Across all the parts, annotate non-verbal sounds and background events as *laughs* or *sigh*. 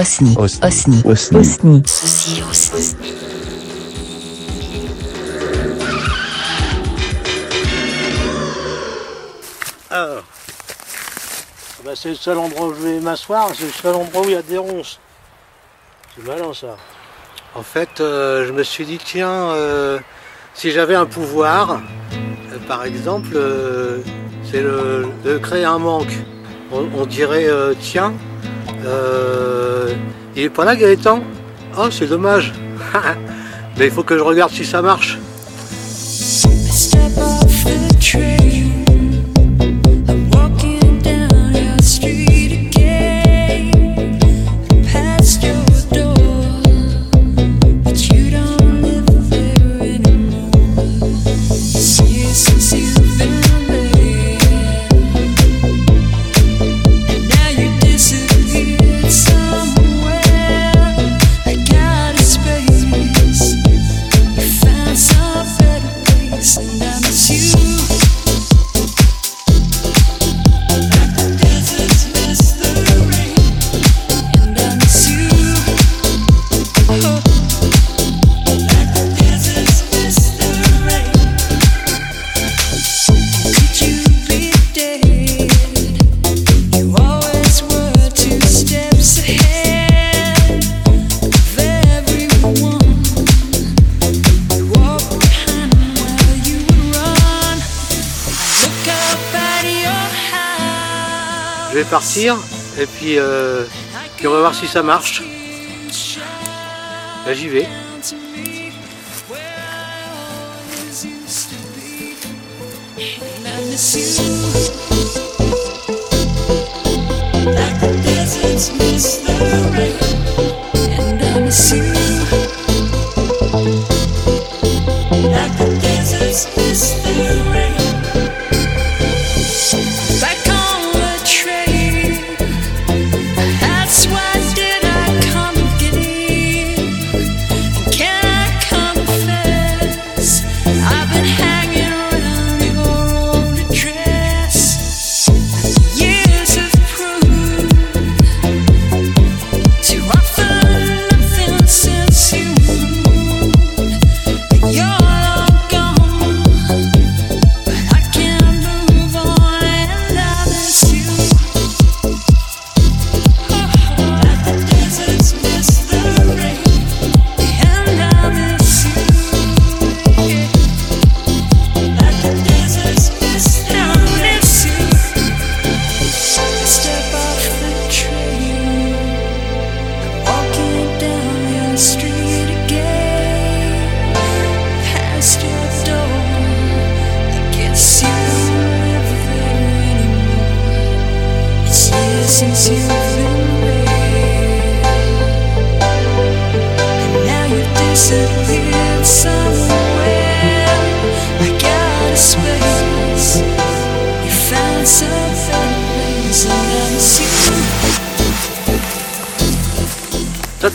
Osni. Osni. Osni. Ceci Osni. Alors, ah bah, c'est le seul endroit où je vais m'asseoir, c'est le seul endroit où il y a des ronces. C'est malin ça. En fait, euh, je me suis dit, tiens, euh, si j'avais un pouvoir, euh, par exemple, c'est de créer un manque. On dirait, tiens, euh, il est pas là Gaëtan? Oh c'est dommage. *laughs* Mais il faut que je regarde si ça marche. et euh, puis, on va voir si ça marche. J'y vais.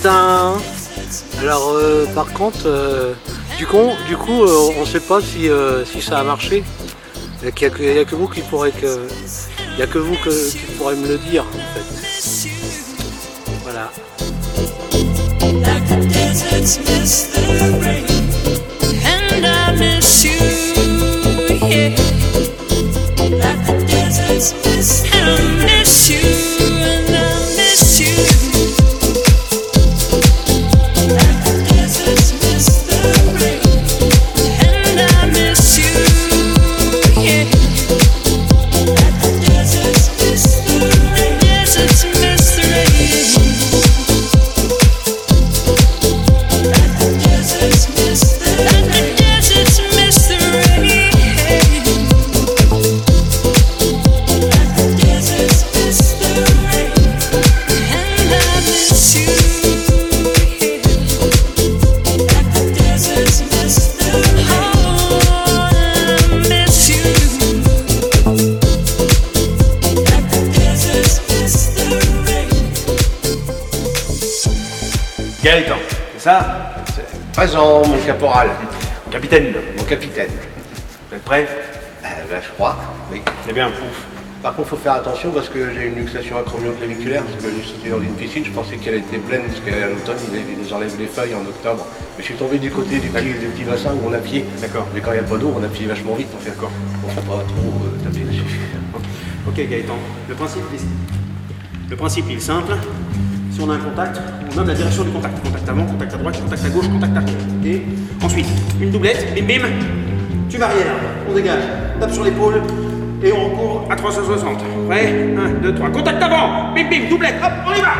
Alors euh, par contre, euh, du coup, du coup on ne sait pas si, si, ça a marché. Il n'y a, que vous qui pourrez a que vous qui pourrez me le dire en fait. Voilà. Présent, mon caporal. Mon capitaine. Mon capitaine. Vous êtes prêt euh, ben, Je crois, oui. C'est bien, pouf. Par contre, il faut faire attention parce que j'ai une luxation acromioclaviculaire. Parce que je suis dans une piscine, je pensais qu'elle était pleine parce qu'à l'automne, ils nous enlèvent les feuilles en octobre. Mais je suis tombé du côté du petit, du petit bassin où on a pied. D'accord. Mais quand il n'y a pas d'eau, on a pied vachement vite. En fait. D'accord. On ne faut pas trop euh, taper dessus. Ok, Gaëtan. Le principe, le principe est simple. Si on a un contact, nomme la direction du contact. Contact avant, contact à droite, contact à gauche, contact arrière. Ok Ensuite, une doublette, bim bim, tu barrières, on dégage, tape sur l'épaule et on recourt à 360. Prêt 1, 2, 3, contact avant, bim bim, doublette, hop, on y va.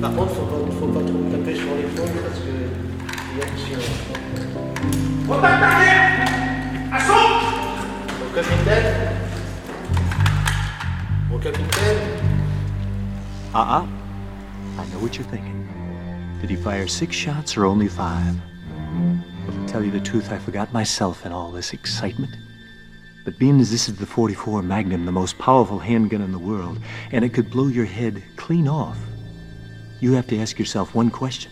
Par contre, faut pas, faut pas trop taper sur l'épaule parce que. il y a aussi, Contact arrière À son Mon capitaine. Mon capitaine Uh uh I know what you're thinking. Did he fire six shots or only five? Well, To tell you the truth, I forgot myself in all this excitement. But being as this is the 44 Magnum, the most powerful handgun in the world, and it could blow your head clean off, you have to ask yourself one question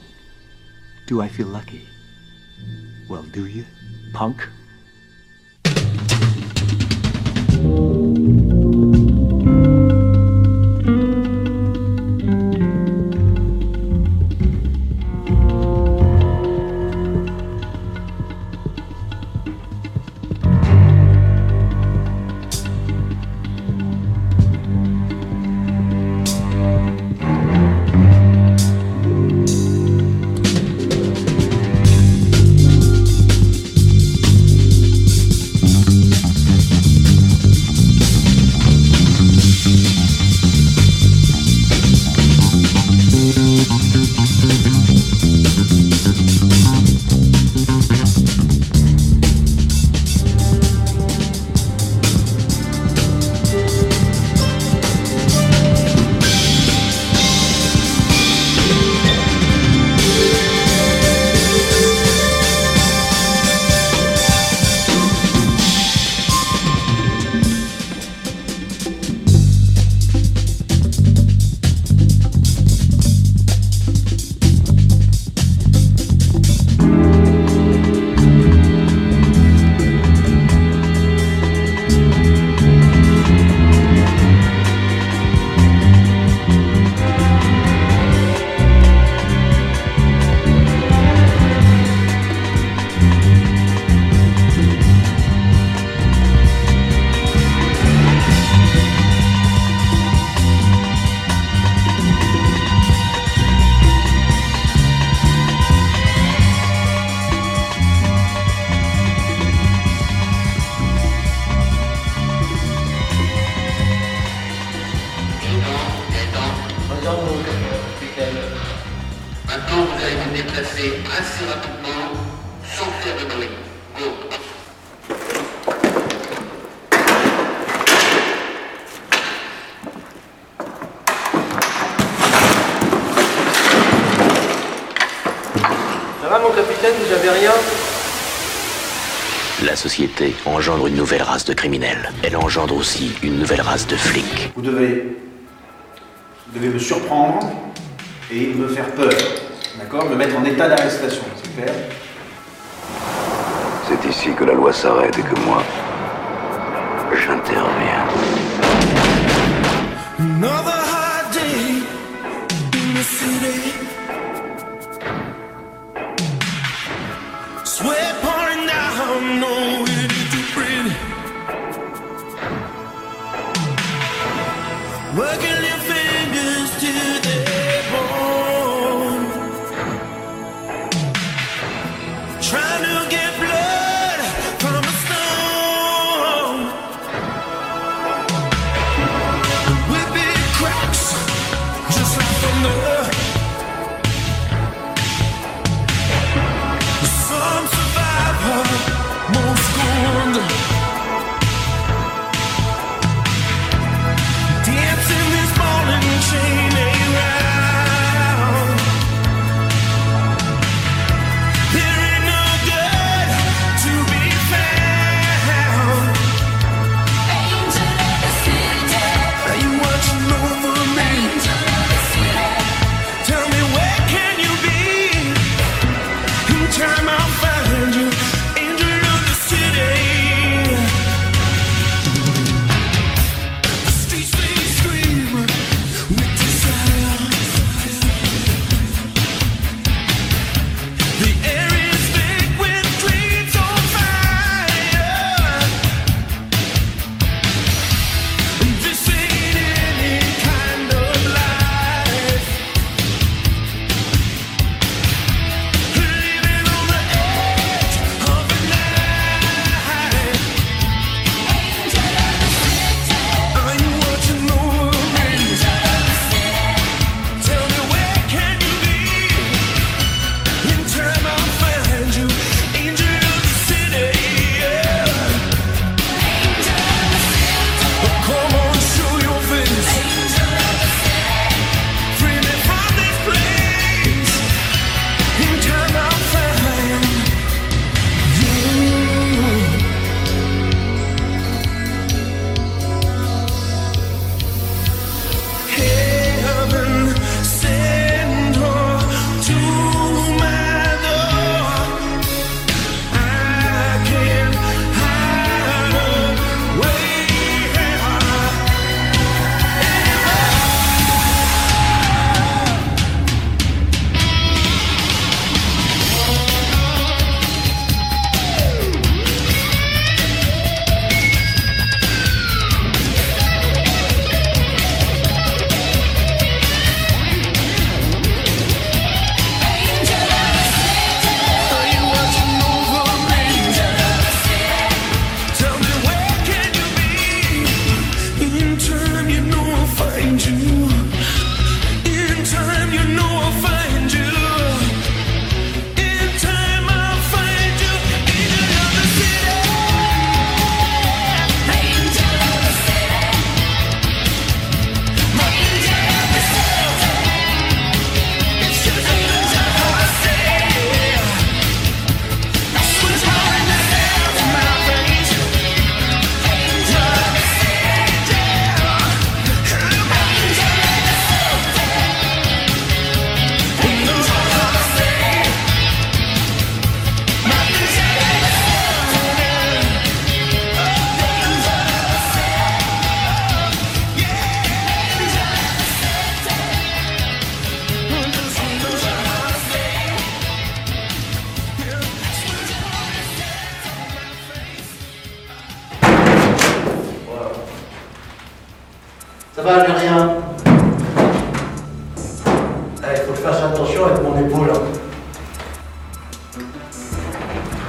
Do I feel lucky? Well, do you, punk? Assez rapidement, sans faire de bruit. Go. Ça va, mon capitaine Vous avez rien? La société engendre une nouvelle race de criminels. Elle engendre aussi une nouvelle race de flics. Vous devez, vous devez me surprendre et me faire peur. D'accord Me mettre en état d'arrestation, c'est clair C'est ici que la loi s'arrête et que moi, j'interviens.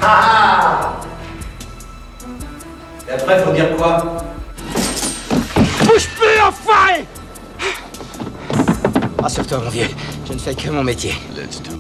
Ah ah Et après, faut dire quoi Bouge plus, enfoiré Rassure-toi, mon vieux. Je ne fais que mon métier. Let's do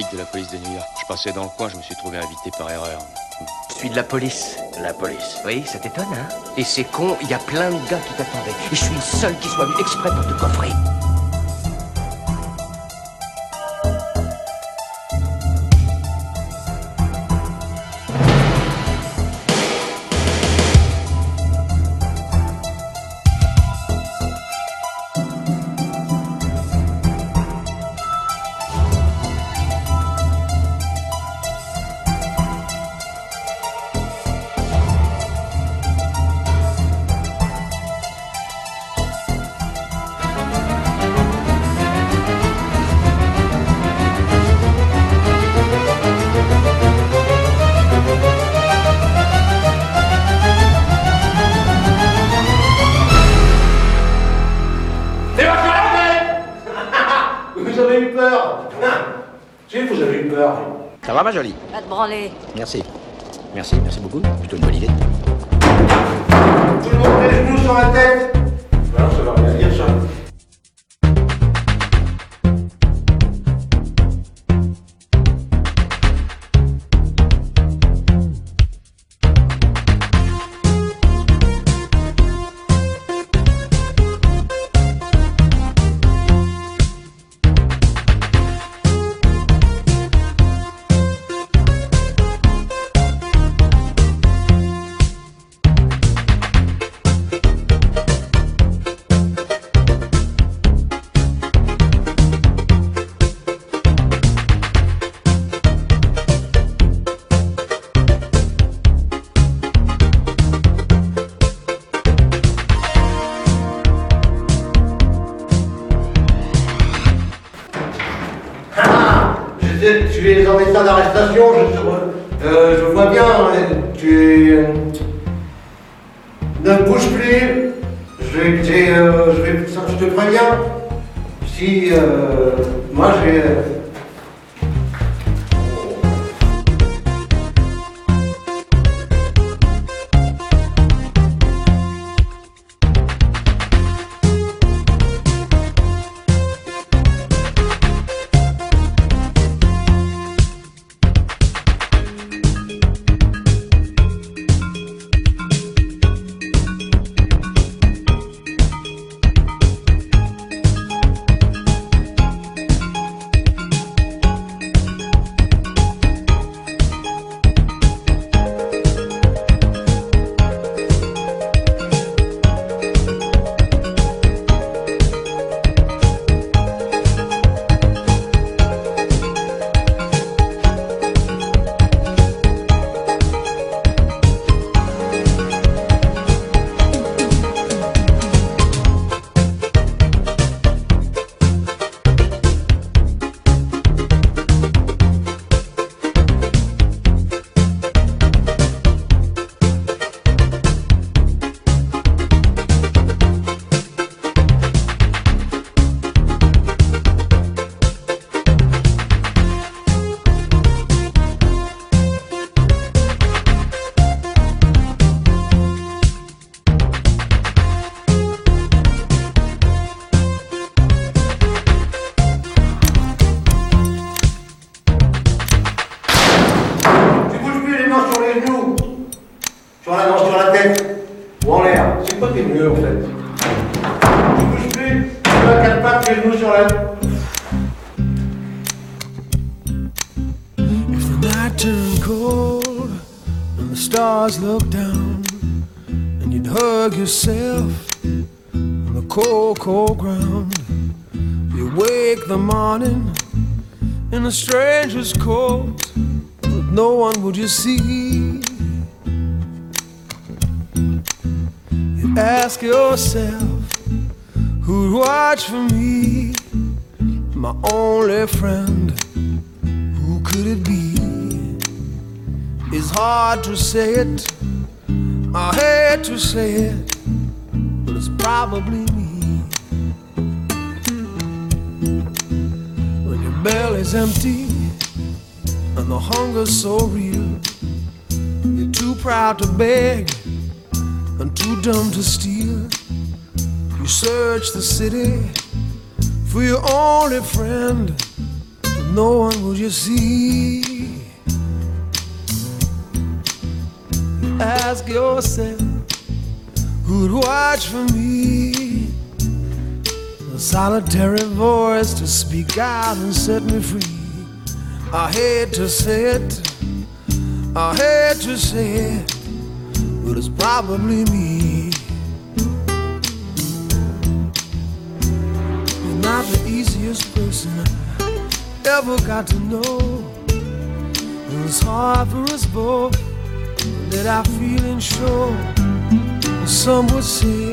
flic de la police de New York. Je passais dans le coin, je me suis trouvé invité par erreur. Je suis de la police. La police Oui, ça t'étonne, hein? Et c'est con, il y a plein de gars qui t'attendaient. Et je suis le seul qui soit venu exprès pour te coffrer. Ma jolie Va te branler. Merci. Merci, merci beaucoup. Plutôt une bonne idée. État d'arrestation, a stranger's coat, but no one would you see. You ask yourself, who'd watch for me? My only friend, who could it be? It's hard to say it, I hate to say it, but it's probably belly's empty and the hunger's so real, you're too proud to beg and too dumb to steal. You search the city for your only friend, but no one will you see. Ask yourself who'd watch for me. Solitary voice to speak out and set me free. I hate to say it, I hate to say it, but it's probably me. You're not the easiest person I ever got to know. It's hard for us both that I feel and sure. Some would say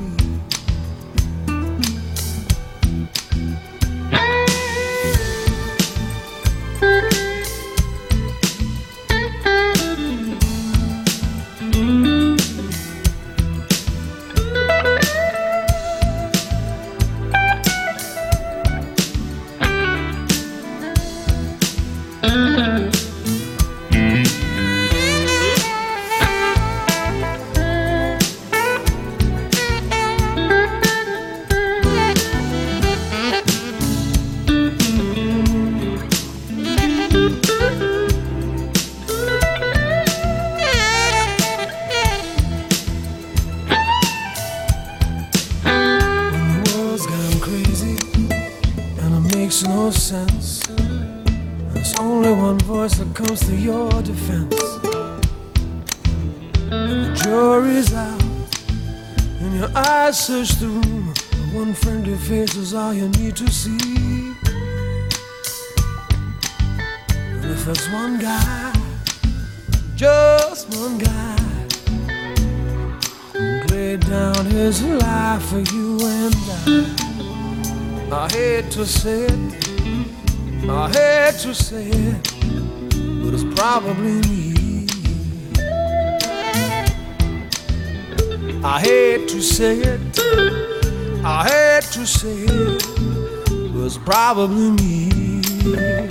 just one guy who laid down his life for you and I. I hate to say it, I hate to say it, but it's probably me. I hate to say it, I hate to say it, but it's probably me.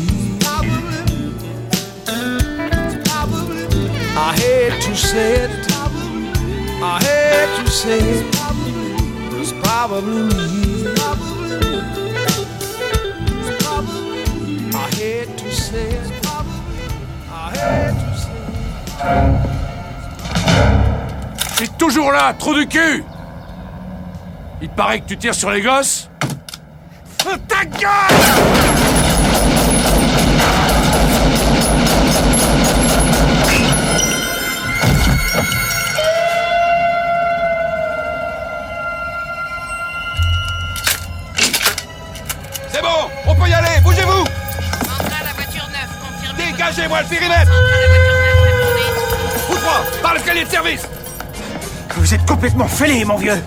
Hate toujours là, trou du cul. Il paraît que tu tires sur les gosses. Ta gueule Dégagez-moi le périmètre Vous trois, par l'escalier de service Vous êtes complètement fêlé, mon vieux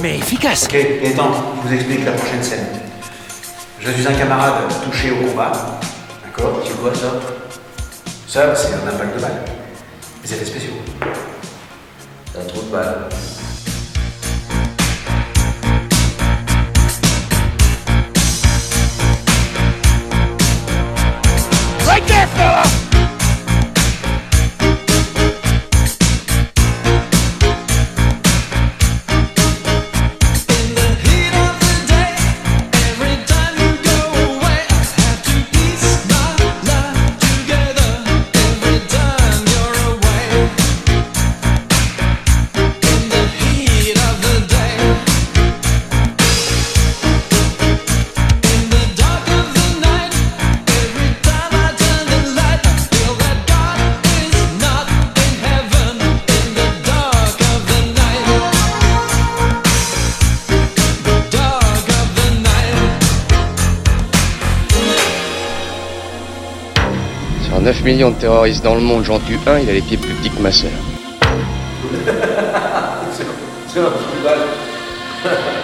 Mais efficace Ok, Gaëtan, je vous explique la prochaine scène. Je suis un camarade touché au combat. D'accord C'est quoi ça Ça, c'est un impact de balle. Les effets spéciaux. C'est un trou de balle. Sur 9 millions de terroristes dans le monde, j'en tue un, il a les pieds plus petits que ma sœur. *laughs* *laughs*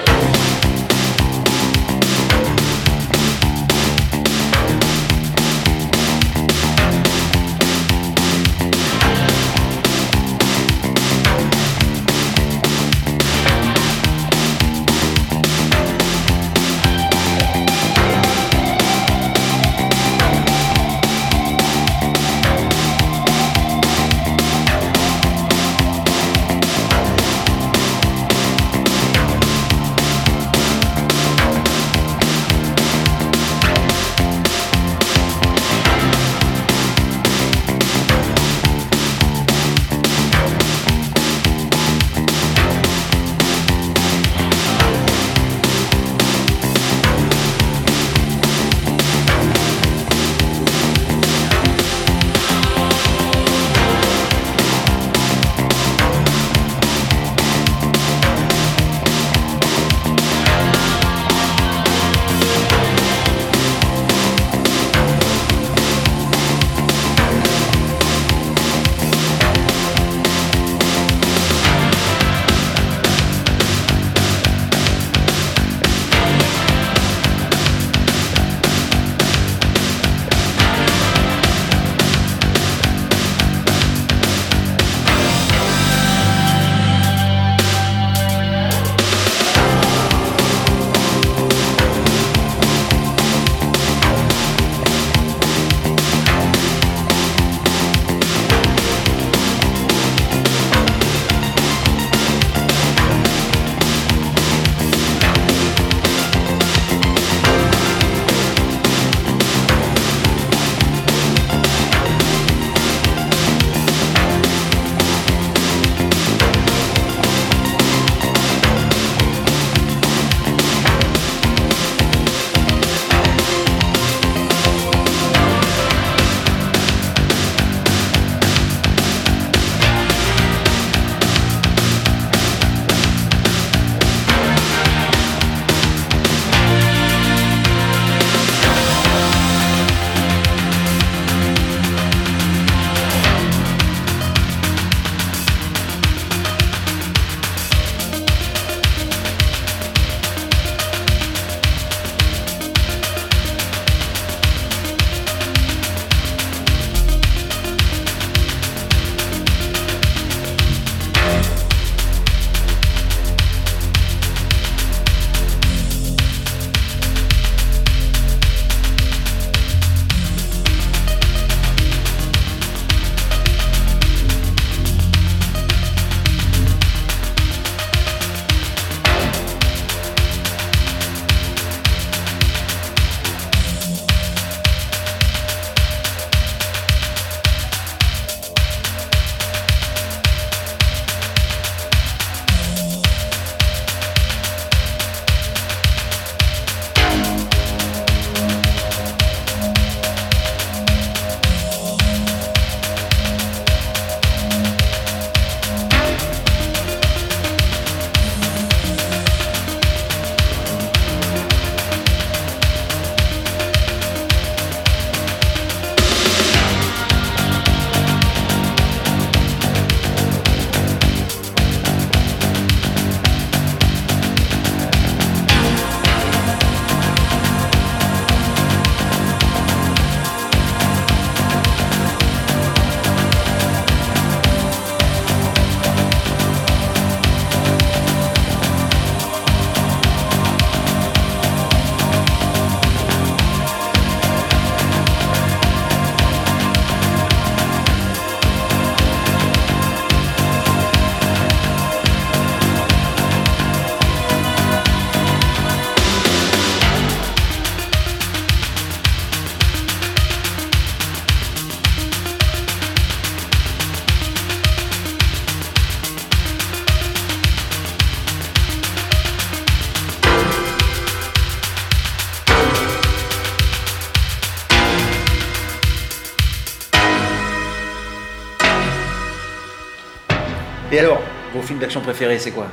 vos films d'action préférés, c'est quoi?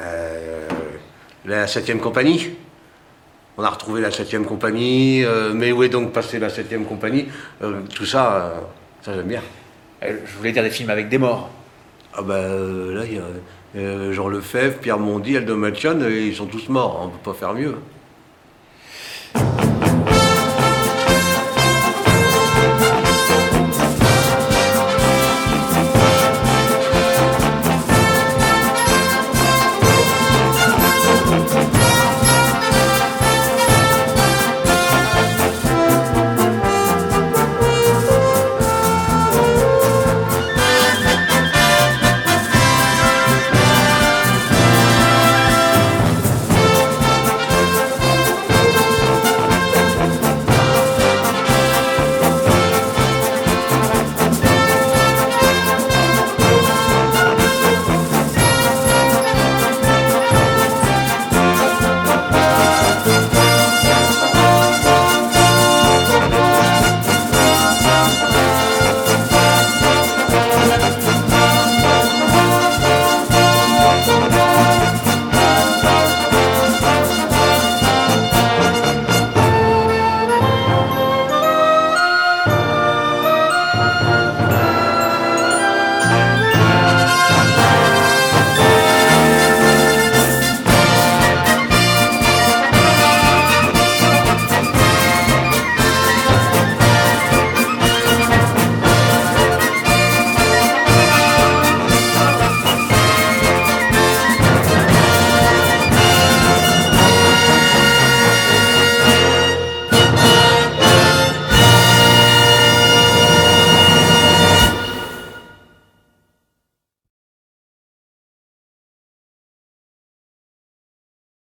Euh, la 7ème compagnie. On a retrouvé la 7ème compagnie, euh, mais où est donc passée la 7ème compagnie? Euh, Tout ça, ça j'aime bien. Je voulais dire des films avec des morts. Ah bah là, il y a Jean Lefebvre, Pierre Mondy, Aldo Machon, ils sont tous morts, on peut pas faire mieux.